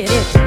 I did it.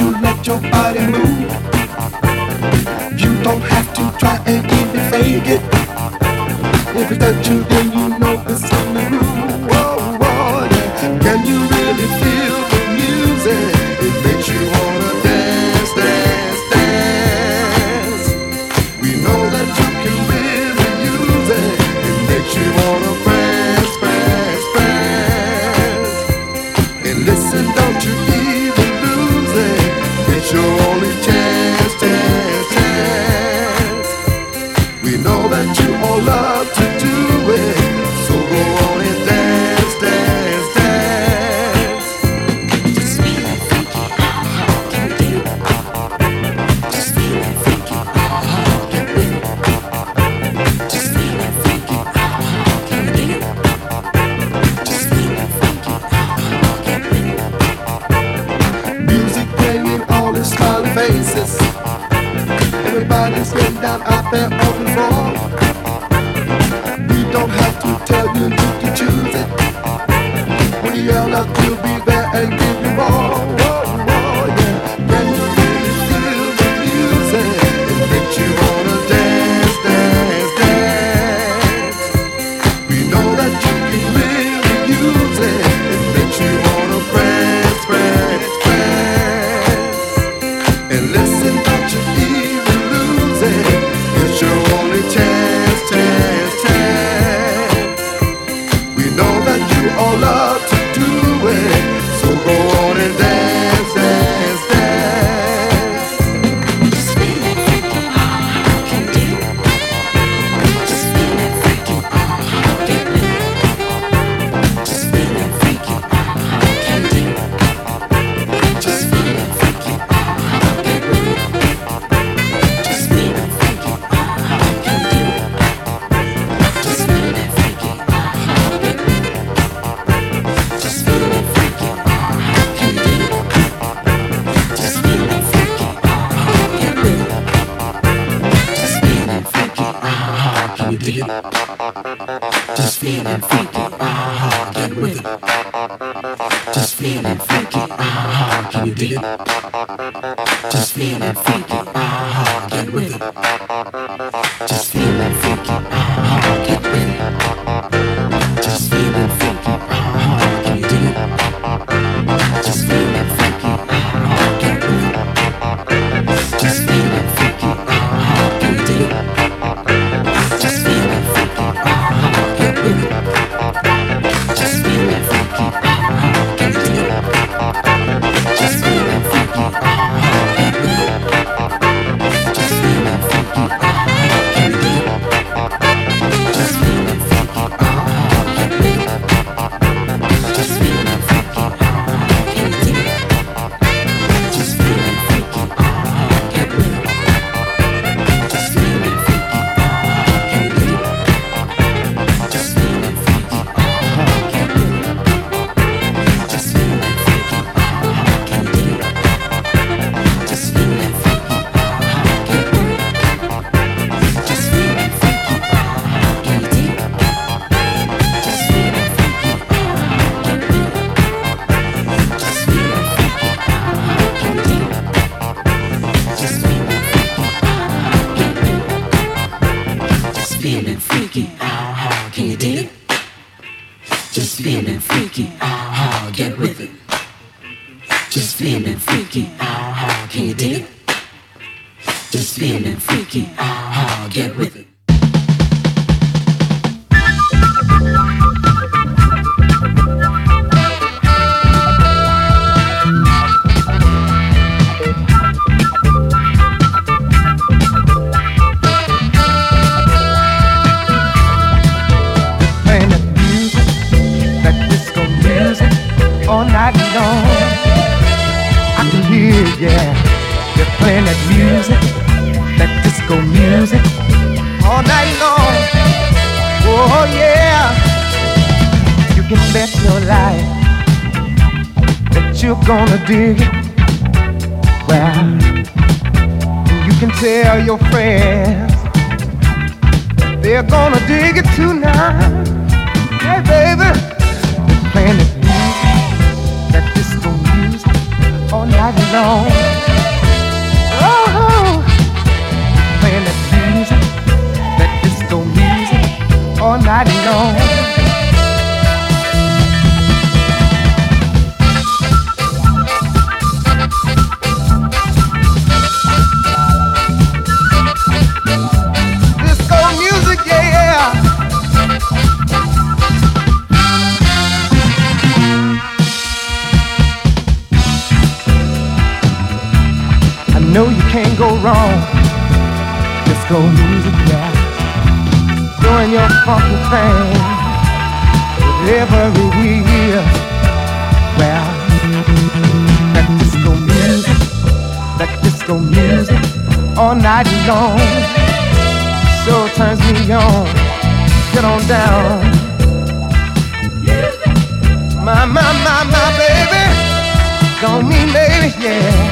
you let your body move. You don't have to try and even fake it. If it's that you feeling freaky, ah ha, get with it. Just feeling freaky, ah ha, can you dig it? Just feeling freaky, ah ha, get with it. how. Can you dig it? Just feeling freaky, ow, uh-huh, how. Get with it. gonna dig it. Well, you can tell your friends they're gonna dig it tonight. Hey, baby, they're playing this music, that disco music, all night long. Oh, playing that music, that disco music, all night long. know you can't go wrong. Disco music, yeah. Doing your funky thing every year. Well, that disco music, that disco music all night long. Sure turns me on. Get on down. My, my, my, my baby. Don't me, baby, yeah.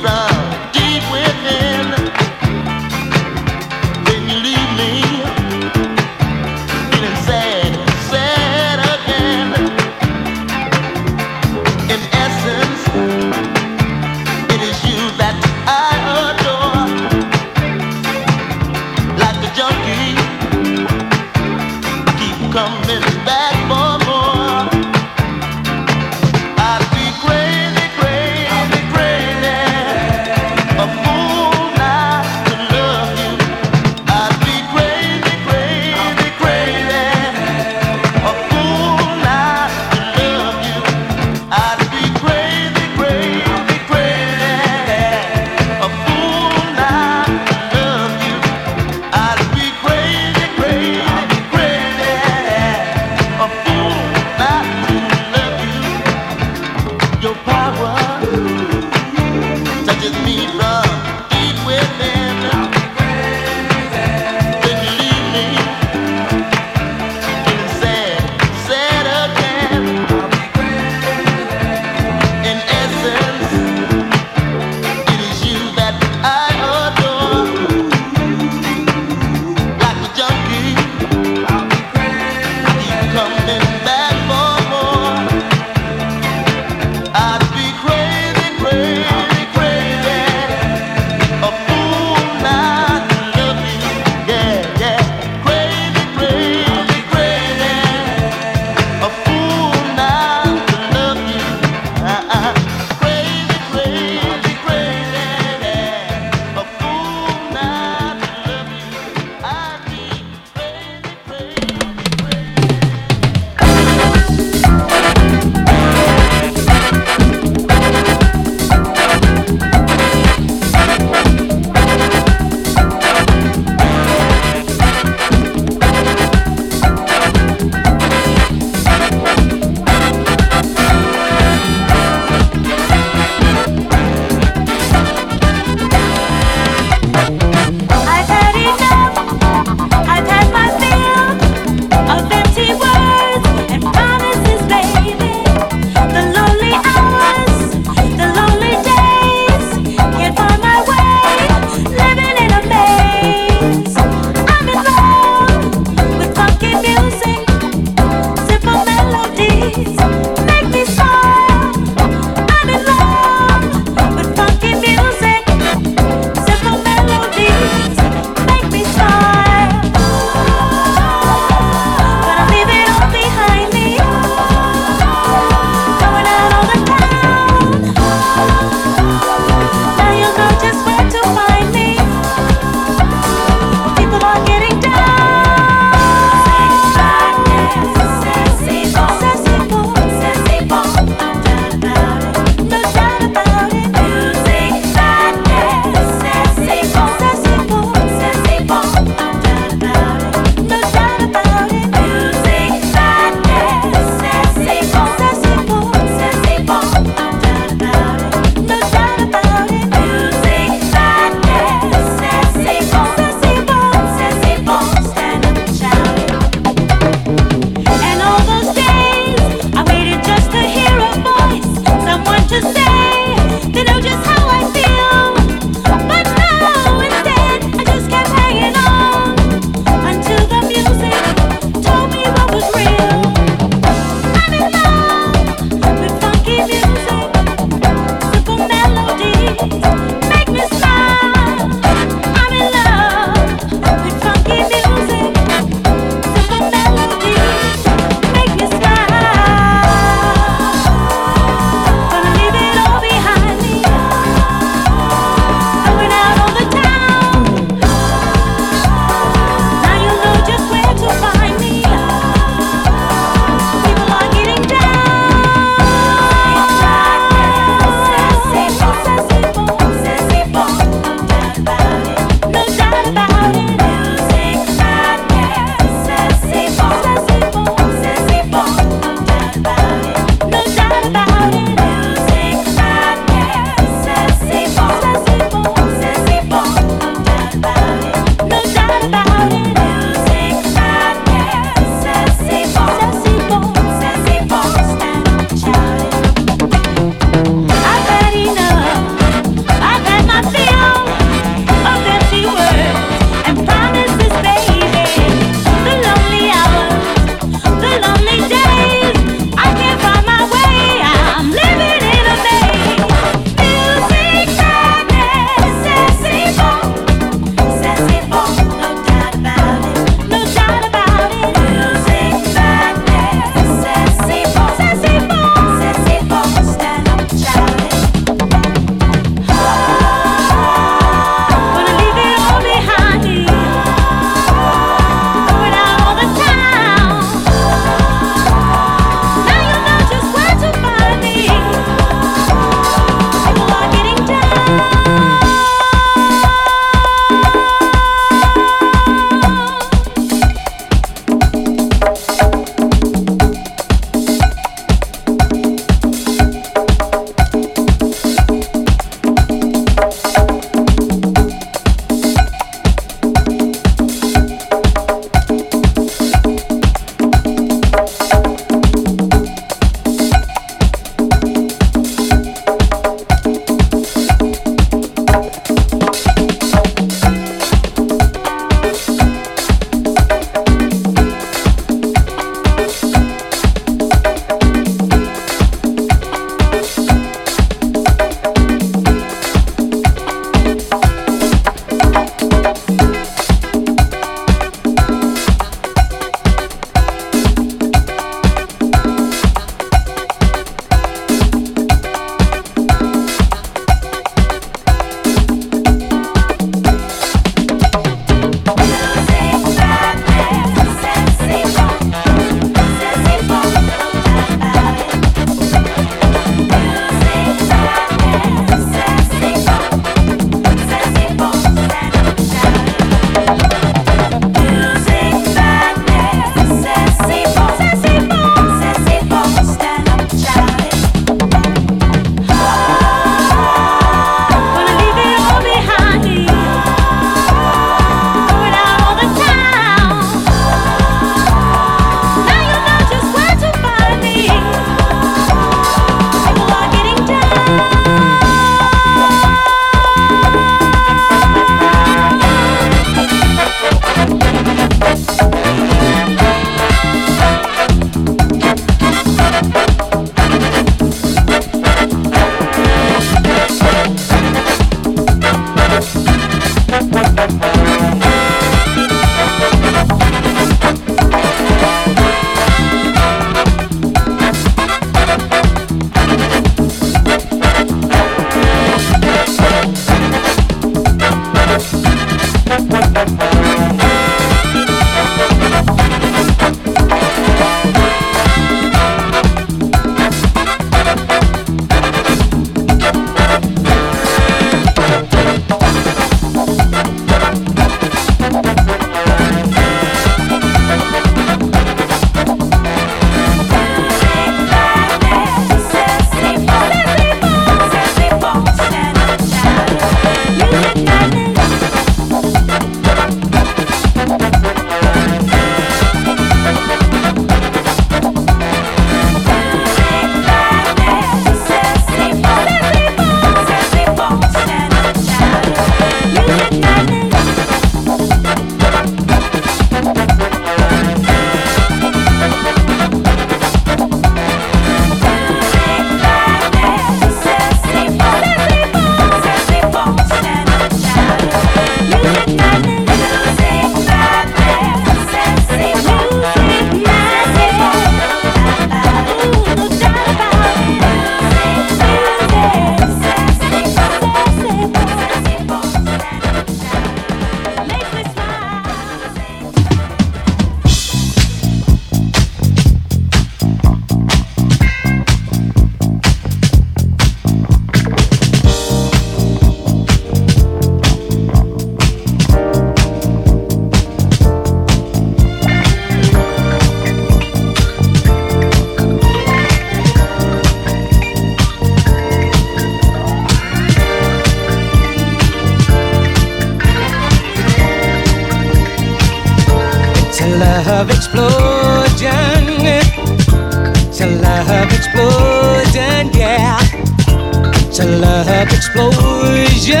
Explosion.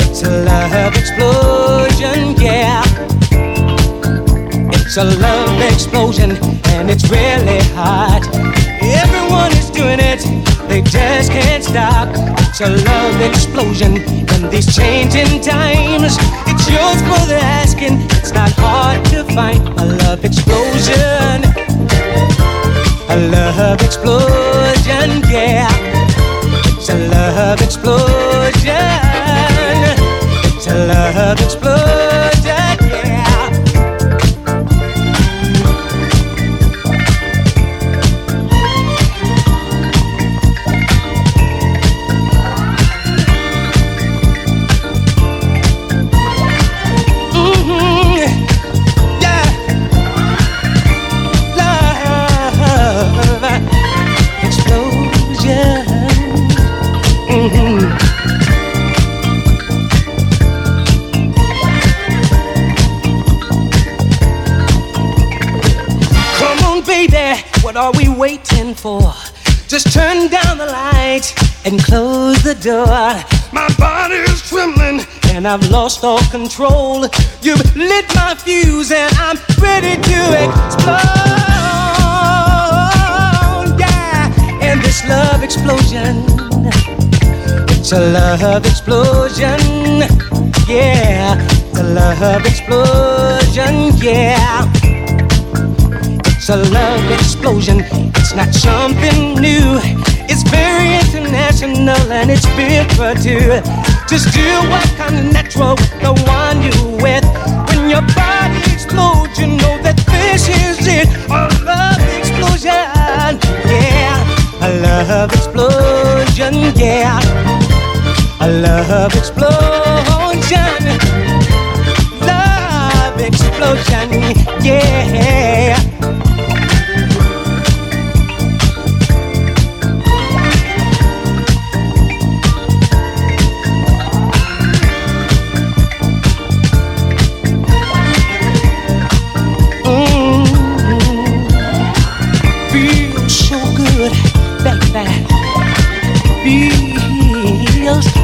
It's a love explosion, yeah. It's a love explosion, and it's really hot. Everyone is doing it, they just can't stop. It's a love explosion in these changing times. It's yours for the asking, it's not hard to find. A love explosion, a love explosion, yeah. Love explosion, it's a love explosion, Just turn down the lights and close the door. My body is trembling and I've lost all control. You've lit my fuse and I'm ready to explode. Yeah, and this love explosion. It's a love explosion. Yeah, it's a love explosion. Yeah. It's a love explosion. It's not something new. It's very international and it's two. Just do what comes natural with the one you with. When your body explodes, you know that this is it. A love explosion. Yeah. A love explosion. Yeah. A love explosion. Love explosion. Yeah.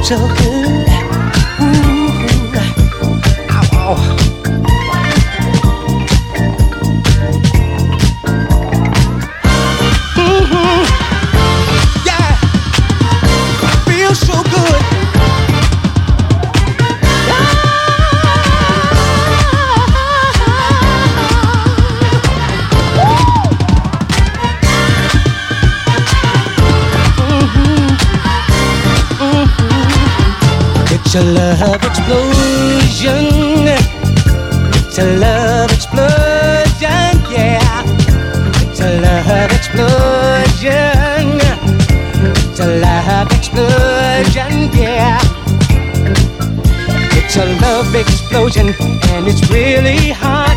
Cháu explosion, and it's really hot.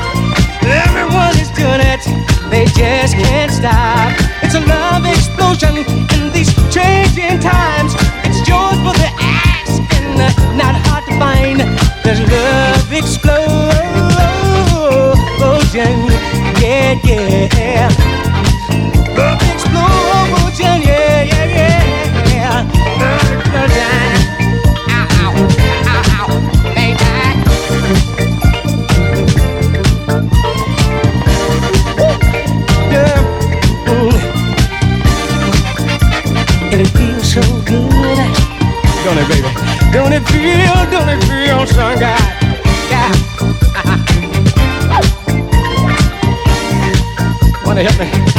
Everyone is doing it, they just can't stop. It's a love explosion in these changing times. It's yours for the asking, not hard to find. There's love it feel, don't it feel so good? Yeah. Wanna help me?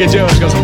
Get yours, cause